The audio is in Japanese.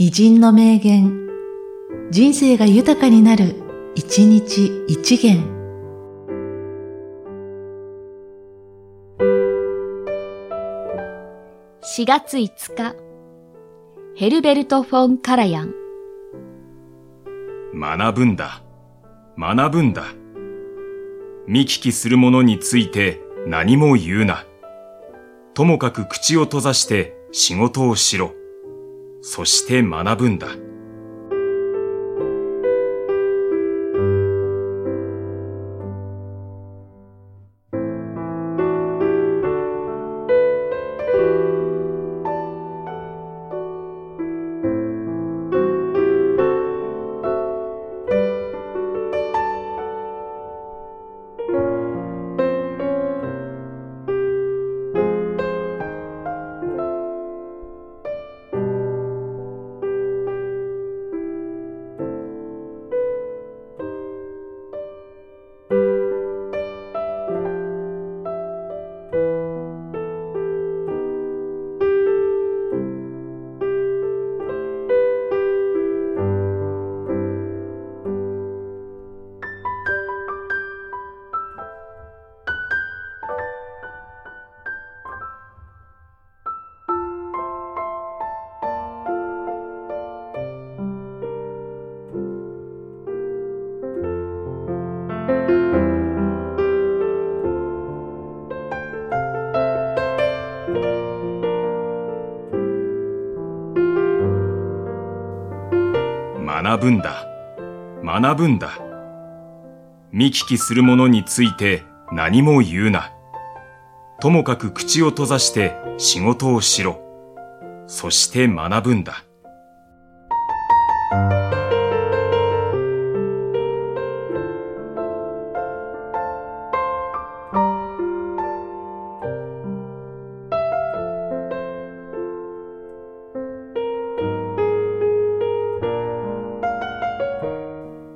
偉人の名言、人生が豊かになる、一日一元。4月5日、ヘルベルト・フォン・カラヤン。学ぶんだ。学ぶんだ。見聞きするものについて何も言うな。ともかく口を閉ざして仕事をしろ。そして学ぶんだ。学ぶんだ。学ぶんだ。見聞きするものについて何も言うな。ともかく口を閉ざして仕事をしろ。そして学ぶんだ。